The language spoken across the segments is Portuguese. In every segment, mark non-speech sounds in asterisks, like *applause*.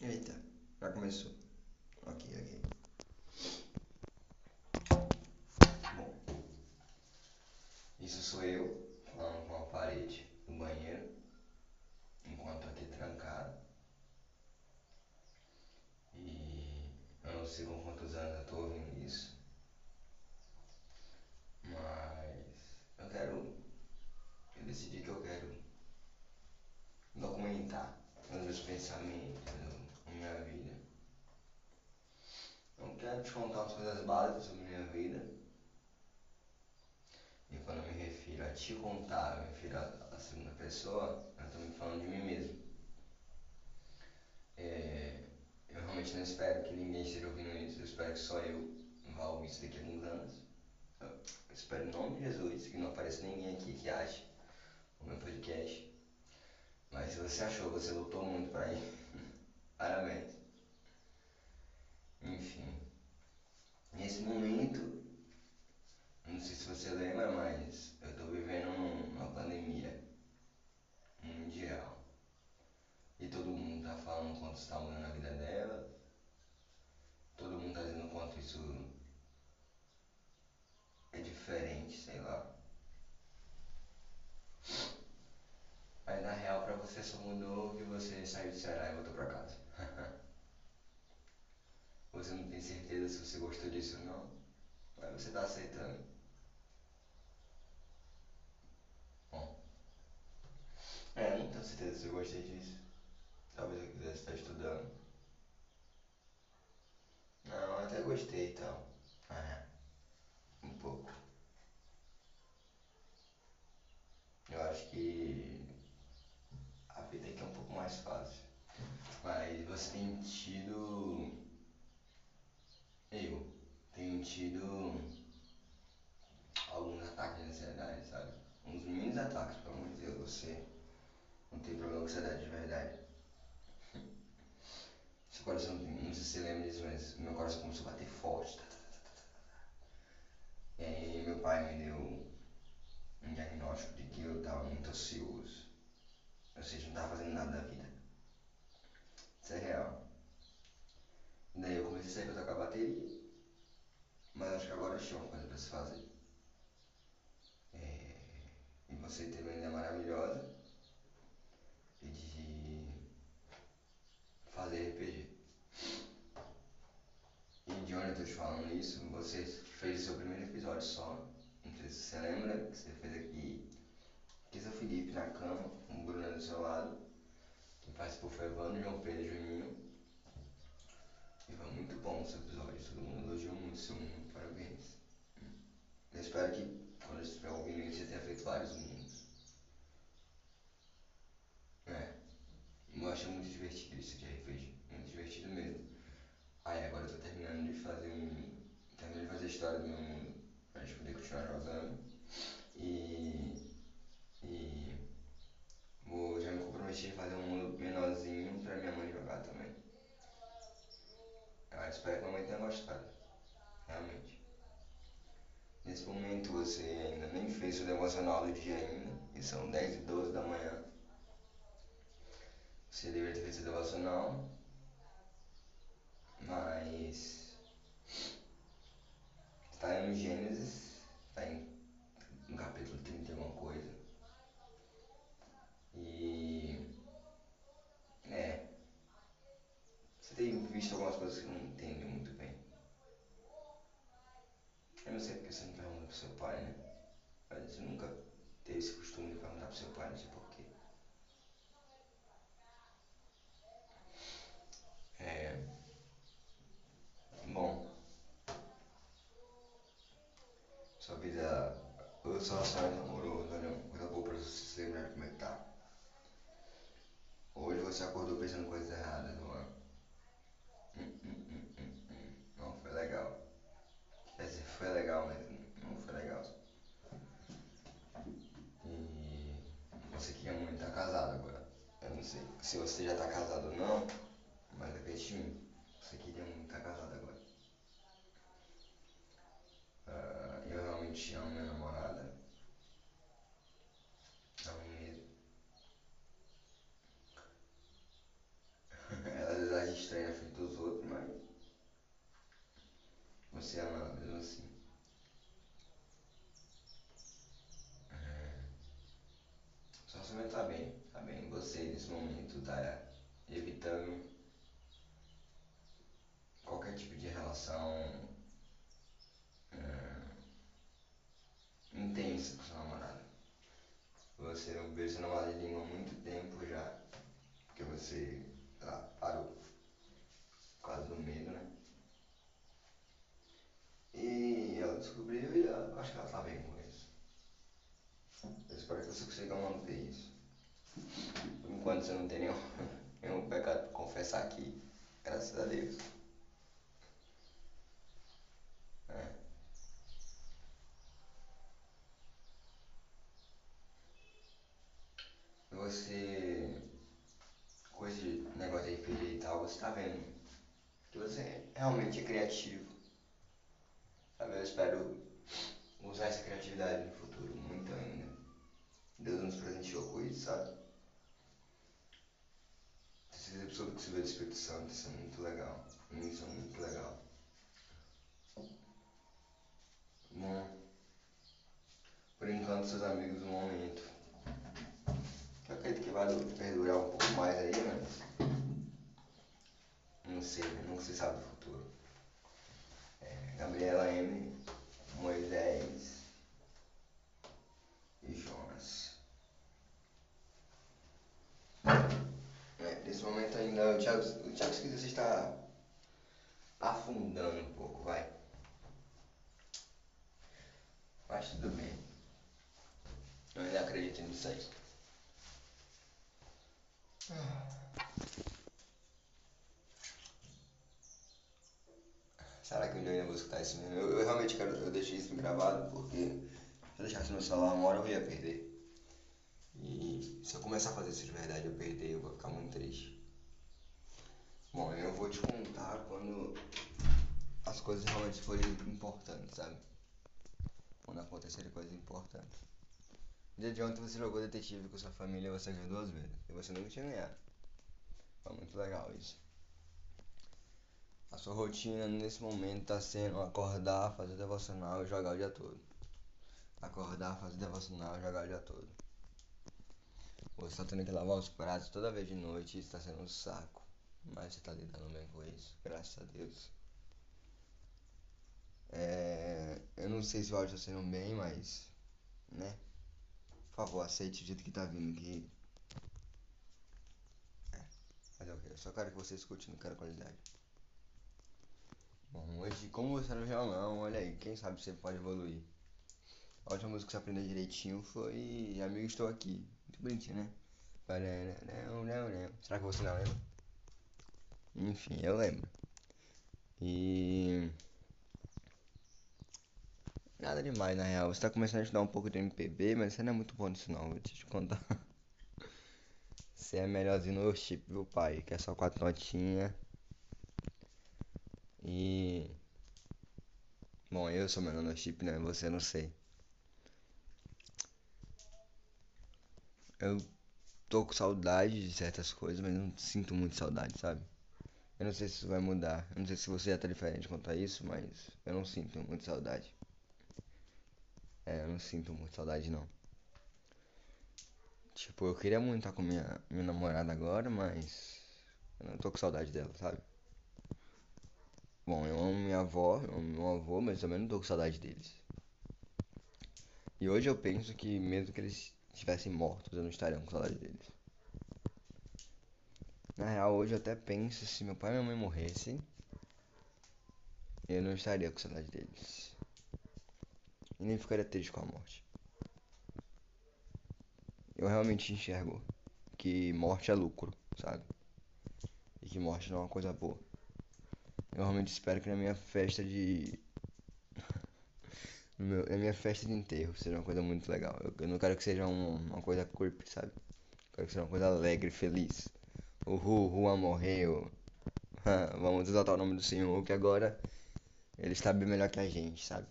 Eita, já começou. Ok, ok. Bom, isso sou eu falando com a parede do banheiro, enquanto aqui trancado. E eu não sei com quantos anos eu tô ouvindo isso. Mas eu quero. Eu decidi que eu quero documentar os meus pensamentos, a minha vida. Eu quero te contar umas coisas básicas sobre minha vida. E quando eu me refiro a te contar, eu me refiro à segunda pessoa, eu estou me falando de mim mesmo. É, eu realmente não espero que ninguém esteja ouvindo isso, eu espero que só eu vá ouvir isso daqui a alguns anos. Eu espero em nome de Jesus que não apareça ninguém aqui que ache o meu podcast. Mas se você achou, você lutou muito para ir. *laughs* Parabéns. Enfim. Nesse momento, não sei se você lembra, mas eu estou vivendo uma pandemia mundial. E todo mundo está falando quanto está mudando a vida dela. Todo mundo está dizendo quanto isso é diferente, sei lá. Mas na real pra você só mudou que você saiu de Ceará e voltou pra casa. você não tem certeza se você gostou disso ou não, você tá aceitando. Bom. É, não tenho certeza se eu gostei disso. Talvez eu quisesse estar estudando. Não, até gostei então. É. Um pouco. Eu acho que a vida aqui é um pouco mais fácil. Mas você tem tido. Tido alguns ataques de ansiedade, sabe? Uns mini ataques, pelo amor de Deus, você não tem problema com ansiedade de verdade. *laughs* Seu coração, não sei se você lembra disso, mas meu coração começou a bater forte. Tá, tá, tá, e aí meu pai me deu um diagnóstico de que eu estava muito ansioso. Ou seja, não estava fazendo nada da vida. Isso é real. Daí eu comecei a sair pra tocar acho uma coisa para se fazer. É, e você teve uma ideia maravilhosa de fazer RPG. E de onde eu tô te falando isso? Você fez o seu primeiro episódio só. Não sei se você lembra que você fez aqui. Quis o Felipe na cama, com o Bruno do seu lado. Quem participou foi Evandro, João Pedro e Juninho. Foi muito bom esse episódio. Todo mundo elogiou muito seu mundo. Parabéns. Eu espero que quando você estiver ouvindo você tenha feito vários mundos. É. Eu achei muito divertido isso de RPG. Muito divertido mesmo. Aí agora eu tô terminando de fazer um. Terminando de fazer a história do meu mundo. Pra gente poder continuar jogando. E. E. Vou, já me comprometi a fazer um mundo menorzinho pra minha mãe jogar também. Ah, espero que a mãe tenha gostado. Realmente. Nesse momento você ainda nem fez o devocional do dia ainda. E são 10 e 12 da manhã. Você deveria ter feito devocional. Mas. Está em Gênesis. Está em, no capítulo 30 e alguma coisa. E. É. Você tem visto algumas coisas que não entende muito bem. Eu não sei porque você não pergunta pro seu pai, né? Mas você nunca teve esse costume de perguntar pro seu pai, não sei porquê. É. Bom. Sua vida. Relacionamento amoroso, olha, coisa boa pra você lembrar como é que tá. Hoje você acordou pensando coisas erradas, não é? Não foi legal. Quer dizer, foi legal, mas não foi legal. E você queria muito estar casado agora. Eu não sei se você já está casado ou não, mas acredite em mim, você queria muito estar casado agora. Ah, eu realmente amo minha namorada. Amo mesmo. Às vezes a gente estranho na frente dos outros, mas você ama ela mesmo assim. É, seu relacionamento tá bem, tá bem. Você nesse momento tá evitando qualquer tipo de relação é, intensa com seu namorado. Você não vê seu namorado de língua há muito tempo já, porque você lá, parou causa do medo, né? E ela descobriu e ela, acho que ela tá bem com isso. Eu espero que você consiga manter isso. Enquanto você não tem nenhum, *laughs* nenhum pecado pra confessar aqui, graças a Deus. É. Você, com esse negócio de RPG e tal, você tá vendo que você realmente é criativo. Sabe, eu espero usar essa criatividade no futuro, muito ainda. Deus nos presenteou com isso, sabe? Esse episódio que você vê do Espírito Santo, isso é muito legal. Isso é muito legal. Bom, por enquanto seus amigos do momento. Eu acredito que vai perdurar um pouco mais aí, mas não sei, não se sabe do futuro. É, Gabriela M, Moisés e Jonas. É, nesse momento ainda o Thiago, o Thiago você está afundando um pouco, vai. Mas tudo bem. Eu ainda acredito nisso aí. Será que um dia eu ainda vou escutar isso mesmo? Eu, eu realmente quero, eu deixei isso gravado porque se eu deixasse no celular uma hora eu ia perder. E se eu começar a fazer isso de verdade eu perder, eu vou ficar muito triste. Bom, eu vou te contar quando as coisas realmente forem importantes, sabe? Quando acontecerem coisas importantes. No dia de ontem você jogou detetive com sua família você ganhou duas vezes. E você nunca tinha ganhado. Foi muito legal isso. A sua rotina nesse momento está sendo acordar, fazer devocional e jogar o dia todo. Acordar, fazer devocional e jogar o dia todo. Você está tendo que lavar os pratos toda vez de noite e está sendo um saco. Mas você está lidando bem com isso, graças a Deus. É, eu não sei se o áudio está sendo bem, mas. Né? Por favor, aceite o jeito que tá vindo que. É. Mas é o que? Eu só quero que você escute, não quero qualidade. Bom, hoje, como você não violão, olha aí, quem sabe você pode evoluir. A última música que você aprendeu direitinho foi Amigo Estou Aqui. Muito bonitinho, né? Não, não, não. Será que você não lembra? Enfim, eu lembro. E. Nada demais na real. Você tá começando a estudar um pouco de MPB, mas você não é muito bom nisso não, vou te contar. *laughs* Você é melhorzinho no worship, viu pai? Que é só quatro notinhas. Bom, eu sou melhor no chip, né? Você não sei. Eu tô com saudade de certas coisas, mas não sinto muito saudade, sabe? Eu não sei se isso vai mudar. Eu não sei se você já tá diferente quanto a isso, mas eu não sinto muito saudade. É, eu não sinto muito saudade não. Tipo, eu queria muito estar com minha, minha namorada agora, mas eu não tô com saudade dela, sabe? Bom, eu amo minha avó, eu amo meu avô, mas também não tô com saudade deles. E hoje eu penso que mesmo que eles estivessem mortos, eu não estaria com saudade deles. Na real, hoje eu até penso se meu pai e minha mãe morressem, eu não estaria com saudade deles. E nem ficaria triste com a morte. Eu realmente enxergo que morte é lucro, sabe? E que morte não é uma coisa boa. Eu realmente espero que na minha festa de. *laughs* Meu, na minha festa de enterro seja uma coisa muito legal. Eu, eu não quero que seja um, uma coisa creepy, sabe? Eu quero que seja uma coisa alegre, feliz. Uhul, Juan morreu. *laughs* Vamos exaltar o nome do Senhor, que agora ele está bem melhor que a gente, sabe?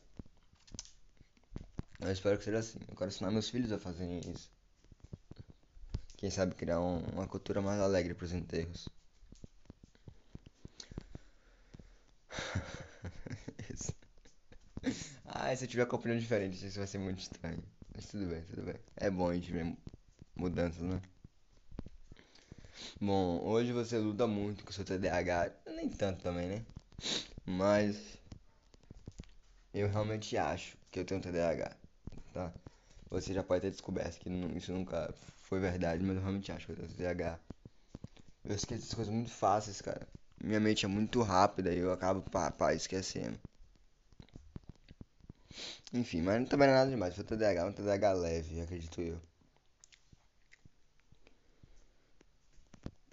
Eu espero que seja assim. Eu quero ensinar meus filhos a fazerem isso. Quem sabe criar um, uma cultura mais alegre para os enterros. *laughs* ah, se eu tiver com opinião diferente, isso vai ser muito estranho. Mas tudo bem, tudo bem. É bom a gente ver mudanças, né? Bom, hoje você luta muito com seu TDAH. Nem tanto também, né? Mas. Eu realmente acho que eu tenho TDAH. Tá? Você já pode ter descoberto que isso nunca foi verdade, mas eu realmente acho que eu tenho TDAH. Eu esqueço as coisas muito fáceis, cara. Minha mente é muito rápida e eu acabo pá, pá, esquecendo. Enfim, mas não também é nada demais. Foi TDAH, um TDAH leve, acredito eu.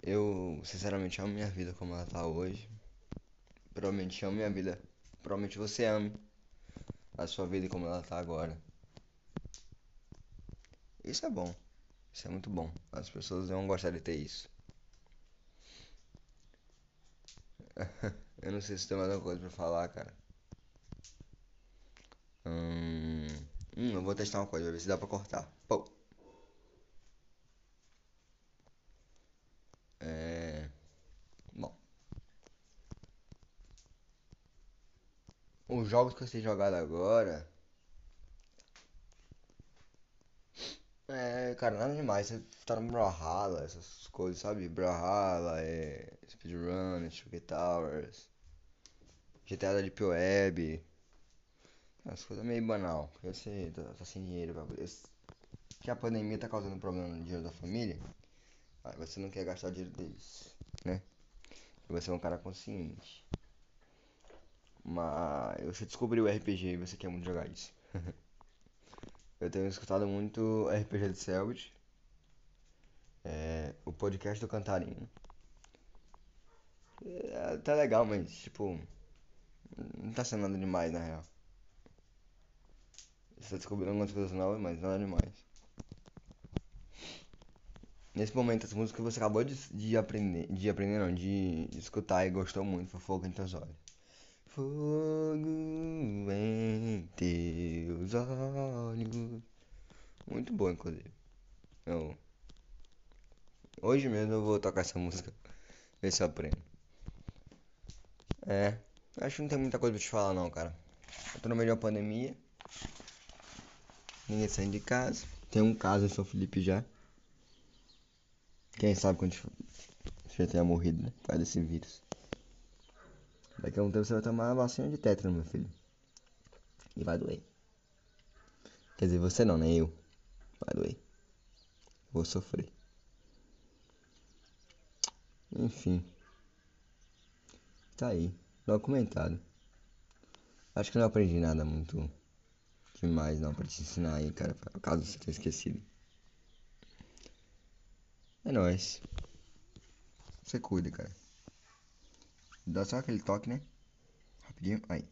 Eu, sinceramente, amo minha vida como ela tá hoje. Provavelmente amo minha vida. Provavelmente você ame a sua vida como ela tá agora. Isso é bom. Isso é muito bom. As pessoas vão gostar de ter isso. *laughs* eu não sei se tem mais alguma coisa pra falar, cara. Hum, hum, eu vou testar uma coisa, ver se dá pra cortar. Pô. É. Bom. Os jogos que eu tenho jogado agora. É, cara, nada demais. Você tá no Brawlhalla, essas coisas, sabe? Brawlhalla, é. Speedrun, Sugar Towers. GTA da Deep Web. As coisas meio banal. Porque você tá, tá sem dinheiro pra poder. Que a pandemia tá causando problema no dinheiro da família. Aí você não quer gastar o dinheiro deles, né? E você é um cara consciente. Mas você descobriu o RPG e você quer muito jogar isso. *laughs* eu tenho escutado muito RPG de Selbit. É, o podcast do Cantarino. É, tá legal, mas tipo. Não tá sendo nada demais na real. Tá descobrindo algumas coisas novas, mas nada demais. Nesse momento, as músicas que você acabou de, de aprender, de aprender não, de, de escutar e gostou muito, foi Fogo em Teus Olhos. Fogo em Teus Olhos. Muito bom, inclusive. Eu, hoje mesmo eu vou tocar essa música, ver se eu aprendo. É, acho que não tem muita coisa pra te falar não, cara. Eu tô no meio da pandemia. Ninguém saindo de casa. Tem um caso em São Felipe já. Quem sabe quando já tenha morrido, né? Por causa desse vírus. Daqui a um tempo você vai tomar a vacina de tétano, meu filho. E vai doer. Quer dizer, você não, né? Eu. Vai doer. Vou sofrer. Enfim. Tá aí. Documentado. Acho que não aprendi nada muito demais não pra te ensinar aí, cara. Caso você tenha esquecido. É nóis. Você cuida, cara. Dá só aquele toque, né? Rapidinho. Aí.